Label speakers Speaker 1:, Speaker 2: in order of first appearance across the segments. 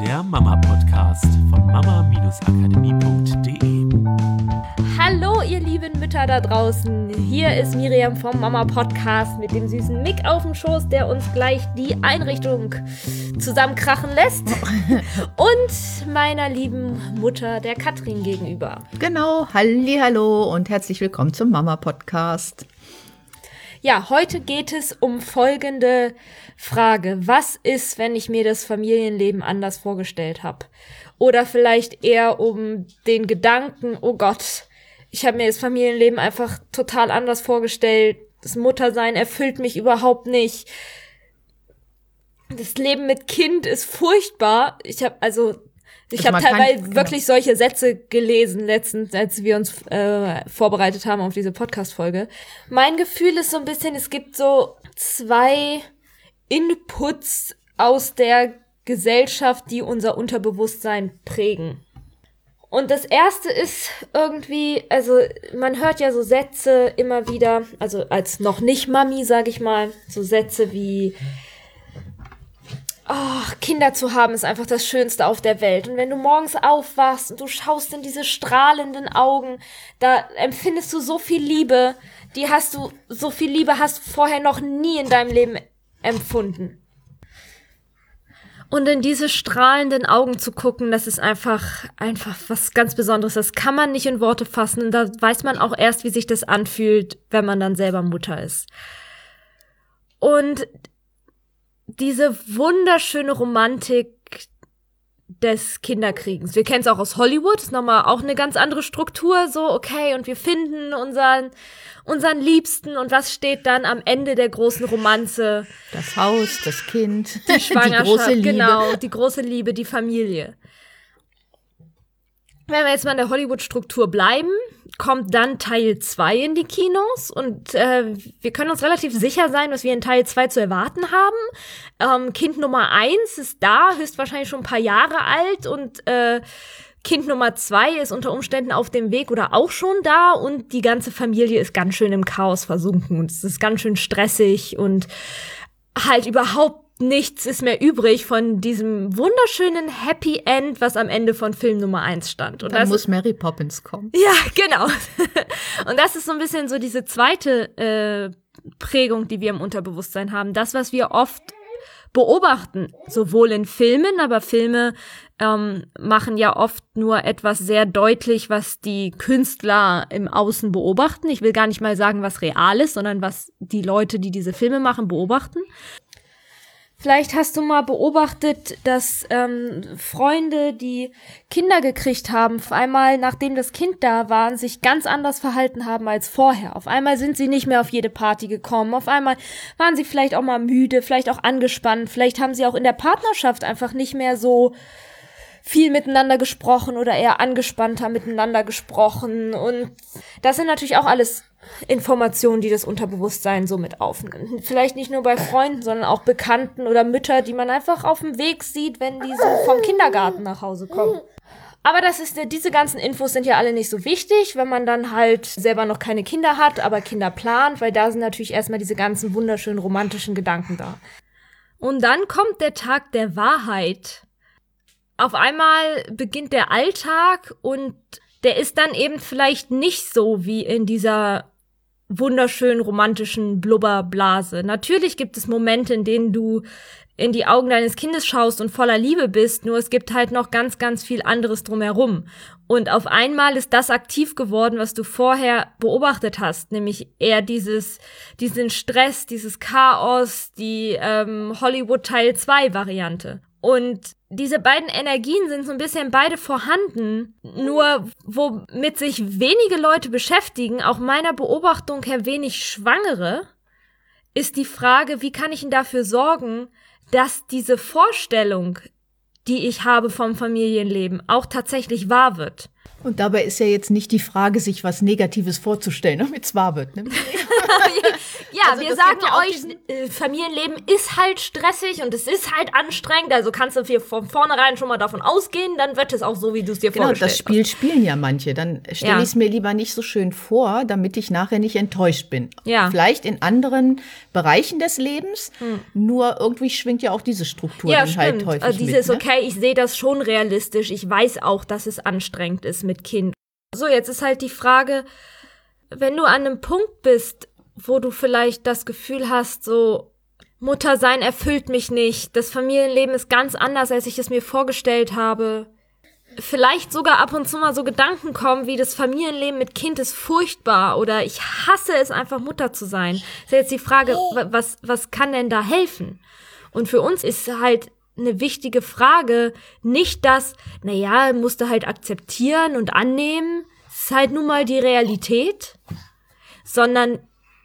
Speaker 1: der Mama-Podcast von mama-akademie.de.
Speaker 2: Hallo, ihr lieben Mütter da draußen. Hier ist Miriam vom Mama Podcast mit dem süßen Mick auf dem Schoß, der uns gleich die Einrichtung zusammenkrachen lässt. Und meiner lieben Mutter, der Katrin, gegenüber.
Speaker 3: Genau, halli, hallo und herzlich willkommen zum Mama Podcast.
Speaker 2: Ja, heute geht es um folgende Frage. Was ist, wenn ich mir das Familienleben anders vorgestellt habe? Oder vielleicht eher um den Gedanken, oh Gott, ich habe mir das Familienleben einfach total anders vorgestellt. Das Muttersein erfüllt mich überhaupt nicht. Das Leben mit Kind ist furchtbar. Ich habe also ich habe teilweise kann, wirklich genau. solche Sätze gelesen letztens, als wir uns äh, vorbereitet haben auf diese Podcast-Folge. Mein Gefühl ist so ein bisschen, es gibt so zwei Inputs aus der Gesellschaft, die unser Unterbewusstsein prägen. Und das erste ist irgendwie, also man hört ja so Sätze immer wieder, also als noch nicht Mami, sag ich mal, so Sätze wie, oh, Kinder zu haben ist einfach das Schönste auf der Welt. Und wenn du morgens aufwachst und du schaust in diese strahlenden Augen, da empfindest du so viel Liebe. Die hast du, so viel Liebe hast du vorher noch nie in deinem Leben empfunden. Und in diese strahlenden Augen zu gucken, das ist einfach, einfach was ganz Besonderes. Das kann man nicht in Worte fassen. Und da weiß man auch erst, wie sich das anfühlt, wenn man dann selber Mutter ist. Und diese wunderschöne Romantik des Kinderkriegens. Wir kennen es auch aus Hollywood, ist nochmal auch eine ganz andere Struktur, so, okay, und wir finden unseren, unseren Liebsten und was steht dann am Ende der großen Romanze?
Speaker 3: Das Haus, das Kind,
Speaker 2: die Schwangerschaft, die große Liebe. genau, die große Liebe, die Familie. Wenn wir jetzt mal in der Hollywood-Struktur bleiben, kommt dann Teil 2 in die Kinos und äh, wir können uns relativ sicher sein, was wir in Teil 2 zu erwarten haben. Ähm, kind Nummer 1 ist da, höchstwahrscheinlich schon ein paar Jahre alt und äh, Kind Nummer 2 ist unter Umständen auf dem Weg oder auch schon da und die ganze Familie ist ganz schön im Chaos versunken und es ist ganz schön stressig und halt überhaupt nichts ist mehr übrig von diesem wunderschönen Happy End, was am Ende von Film Nummer eins stand.
Speaker 3: Und Dann muss Mary Poppins kommen.
Speaker 2: Ja, genau. Und das ist so ein bisschen so diese zweite äh, Prägung, die wir im Unterbewusstsein haben. Das, was wir oft beobachten, sowohl in Filmen, aber Filme ähm, machen ja oft nur etwas sehr deutlich, was die Künstler im Außen beobachten. Ich will gar nicht mal sagen, was real ist, sondern was die Leute, die diese Filme machen, beobachten. Vielleicht hast du mal beobachtet, dass ähm, Freunde, die Kinder gekriegt haben, auf einmal, nachdem das Kind da war, sich ganz anders verhalten haben als vorher. Auf einmal sind sie nicht mehr auf jede Party gekommen. Auf einmal waren sie vielleicht auch mal müde, vielleicht auch angespannt. Vielleicht haben sie auch in der Partnerschaft einfach nicht mehr so viel miteinander gesprochen oder eher angespannter miteinander gesprochen. Und das sind natürlich auch alles Informationen, die das Unterbewusstsein so mit aufnimmt. Vielleicht nicht nur bei Freunden, sondern auch Bekannten oder Mütter, die man einfach auf dem Weg sieht, wenn die so vom Kindergarten nach Hause kommen. Aber das ist, diese ganzen Infos sind ja alle nicht so wichtig, wenn man dann halt selber noch keine Kinder hat, aber Kinder plant, weil da sind natürlich erstmal diese ganzen wunderschönen romantischen Gedanken da. Und dann kommt der Tag der Wahrheit. Auf einmal beginnt der Alltag und der ist dann eben vielleicht nicht so wie in dieser wunderschönen romantischen Blubberblase. Natürlich gibt es Momente, in denen du in die Augen deines Kindes schaust und voller Liebe bist, nur es gibt halt noch ganz, ganz viel anderes drumherum. Und auf einmal ist das aktiv geworden, was du vorher beobachtet hast, nämlich eher dieses, diesen Stress, dieses Chaos, die ähm, Hollywood Teil 2 Variante. Und diese beiden Energien sind so ein bisschen beide vorhanden, nur womit sich wenige Leute beschäftigen, auch meiner Beobachtung her wenig Schwangere, ist die Frage, wie kann ich denn dafür sorgen, dass diese Vorstellung, die ich habe vom Familienleben, auch tatsächlich wahr wird.
Speaker 3: Und dabei ist ja jetzt nicht die Frage, sich was Negatives vorzustellen, damit es wahr wird. Ne?
Speaker 2: Ja,
Speaker 3: Also
Speaker 2: wir sagen
Speaker 3: ja
Speaker 2: euch, äh, Familienleben ist halt stressig und es ist halt anstrengend, also kannst du hier von vornherein schon mal davon ausgehen, dann wird es auch so, wie du es dir
Speaker 3: Genau,
Speaker 2: vorgestellt
Speaker 3: das Spiel spielen ja manche. Dann stelle
Speaker 2: Ja.
Speaker 3: ich es mir lieber nicht so schön vor, damit ich nachher nicht enttäuscht bin.
Speaker 2: Ja.
Speaker 3: Vielleicht in anderen Bereichen des Lebens, nur irgendwie schwingt ja auch diese Struktur
Speaker 2: Ja,
Speaker 3: dann halt
Speaker 2: stimmt.
Speaker 3: häufig
Speaker 2: Also dieses,
Speaker 3: mit. Ne?
Speaker 2: okay, ich sehe das schon realistisch. Ich weiß auch, dass es anstrengend ist mit Kind. So, jetzt ist halt die Frage, wenn du an einem Punkt bist, wo du vielleicht das Gefühl hast, so, Mutter sein erfüllt mich nicht, das Familienleben ist ganz anders, als ich es mir vorgestellt habe. Vielleicht sogar ab und zu mal so Gedanken kommen, wie das Familienleben mit Kind ist furchtbar oder ich hasse es einfach Mutter zu sein. Ist jetzt die Frage, wa- was, was kann denn da helfen? Und für uns ist halt eine wichtige Frage nicht das, naja, musst du halt akzeptieren und annehmen, ist halt nun mal die Realität, sondern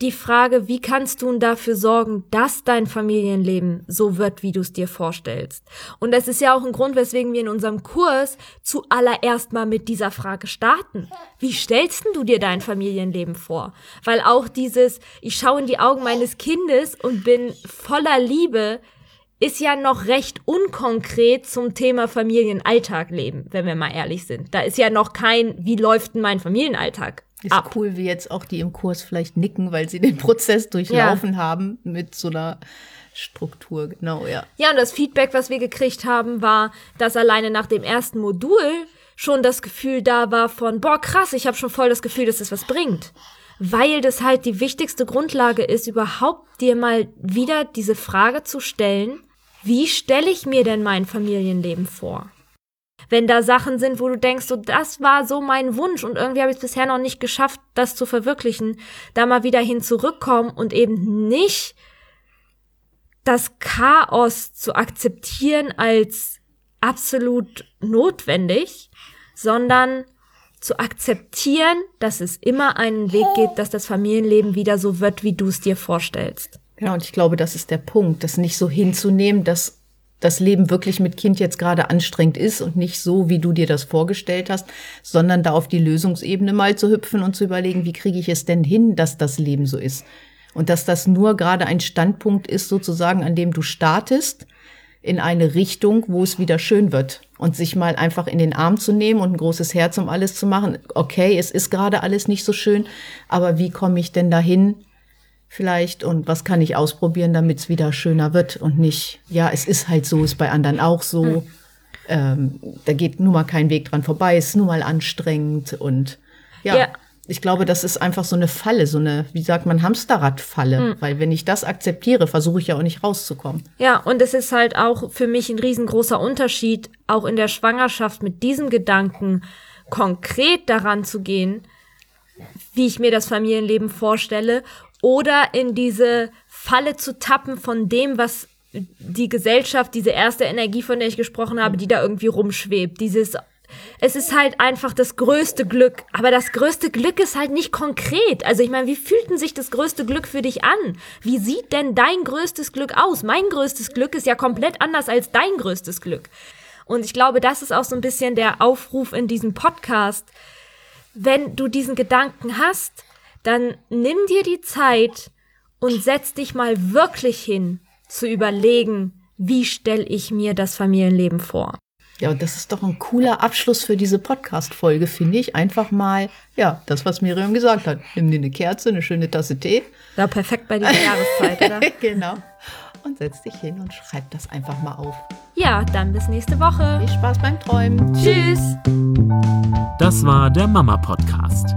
Speaker 2: die Frage, wie kannst du dafür sorgen, dass dein Familienleben so wird, wie du es dir vorstellst? Und das ist ja auch ein Grund, weswegen wir in unserem Kurs zuallererst mal mit dieser Frage starten. Wie stellst du dir dein Familienleben vor? Weil auch dieses, ich schaue in die Augen meines Kindes und bin voller Liebe, ist ja noch recht unkonkret zum Thema Familienalltag leben, wenn wir mal ehrlich sind. Da ist ja noch kein, wie läuft denn mein Familienalltag
Speaker 3: Ist
Speaker 2: ab?
Speaker 3: cool, wie jetzt auch die im Kurs vielleicht nicken, weil sie den Prozess durchlaufen haben mit so einer Struktur. Genau, ja.
Speaker 2: Ja, und das Feedback, was wir gekriegt haben, war, dass alleine nach dem ersten Modul schon das Gefühl da war von, boah, krass, ich habe schon voll das Gefühl, dass das was bringt. Weil das halt die wichtigste Grundlage ist, überhaupt dir mal wieder diese Frage zu stellen, wie stelle ich mir denn mein Familienleben vor? Wenn da Sachen sind, wo du denkst, so das war so mein Wunsch und irgendwie habe ich es bisher noch nicht geschafft, das zu verwirklichen, da mal wieder hin zurückkommen und eben nicht das Chaos zu akzeptieren als absolut notwendig, sondern zu akzeptieren, dass es immer einen Weg gibt, dass das Familienleben wieder so wird, wie du es dir vorstellst.
Speaker 3: Genau, und ich glaube, das ist der Punkt, das nicht so hinzunehmen, dass das Leben wirklich mit Kind jetzt gerade anstrengend ist und nicht so, wie du dir das vorgestellt hast, sondern da auf die Lösungsebene mal zu hüpfen und zu überlegen, wie kriege ich es denn hin, dass das Leben so ist. Und dass das nur gerade ein Standpunkt ist, sozusagen, an dem du startest in eine Richtung, wo es wieder schön wird. Und sich mal einfach in den Arm zu nehmen und ein großes Herz, um alles zu machen. Okay, es ist gerade alles nicht so schön, aber wie komme ich denn dahin, vielleicht und was kann ich ausprobieren, damit es wieder schöner wird und nicht, ja, es ist halt so, ist bei anderen auch so. Ähm, da geht nun mal kein Weg dran vorbei, ist nun mal anstrengend und ja,
Speaker 2: Ja.
Speaker 3: ich glaube, das ist einfach so eine Falle, so eine, wie sagt man, Hamsterradfalle, weil wenn ich das akzeptiere, versuche ich ja auch nicht rauszukommen.
Speaker 2: Ja, und es ist halt auch für mich ein riesengroßer Unterschied, auch in der Schwangerschaft mit diesem Gedanken konkret daran zu gehen, wie ich mir das Familienleben vorstelle, oder in diese Falle zu tappen von dem, was die Gesellschaft, diese erste Energie, von der ich gesprochen habe, die da irgendwie rumschwebt, dieses es ist halt einfach das größte Glück. Aber das größte Glück ist halt nicht konkret. Also ich meine, wie fühlt denn sich das größte Glück für dich an? Wie sieht denn dein größtes Glück aus? Mein größtes Glück ist ja komplett anders als dein größtes Glück. Und ich glaube, das ist auch so ein bisschen der Aufruf in diesem Podcast. Wenn du diesen Gedanken hast, dann nimm dir die Zeit und setz dich mal wirklich hin zu überlegen, wie stelle ich mir das Familienleben vor.
Speaker 3: Ja, und das ist doch ein cooler Abschluss für diese Podcast-Folge, finde ich. Einfach mal, ja, das, was Miriam gesagt hat. Nimm dir eine Kerze, eine schöne Tasse Tee.
Speaker 2: War perfekt bei dieser Jahreszeit, oder?
Speaker 3: genau. Und setz dich hin und schreib das einfach mal auf.
Speaker 2: Ja, dann bis nächste Woche.
Speaker 3: Viel Spaß beim Träumen.
Speaker 2: Tschüss.
Speaker 1: Das war der Mama Podcast.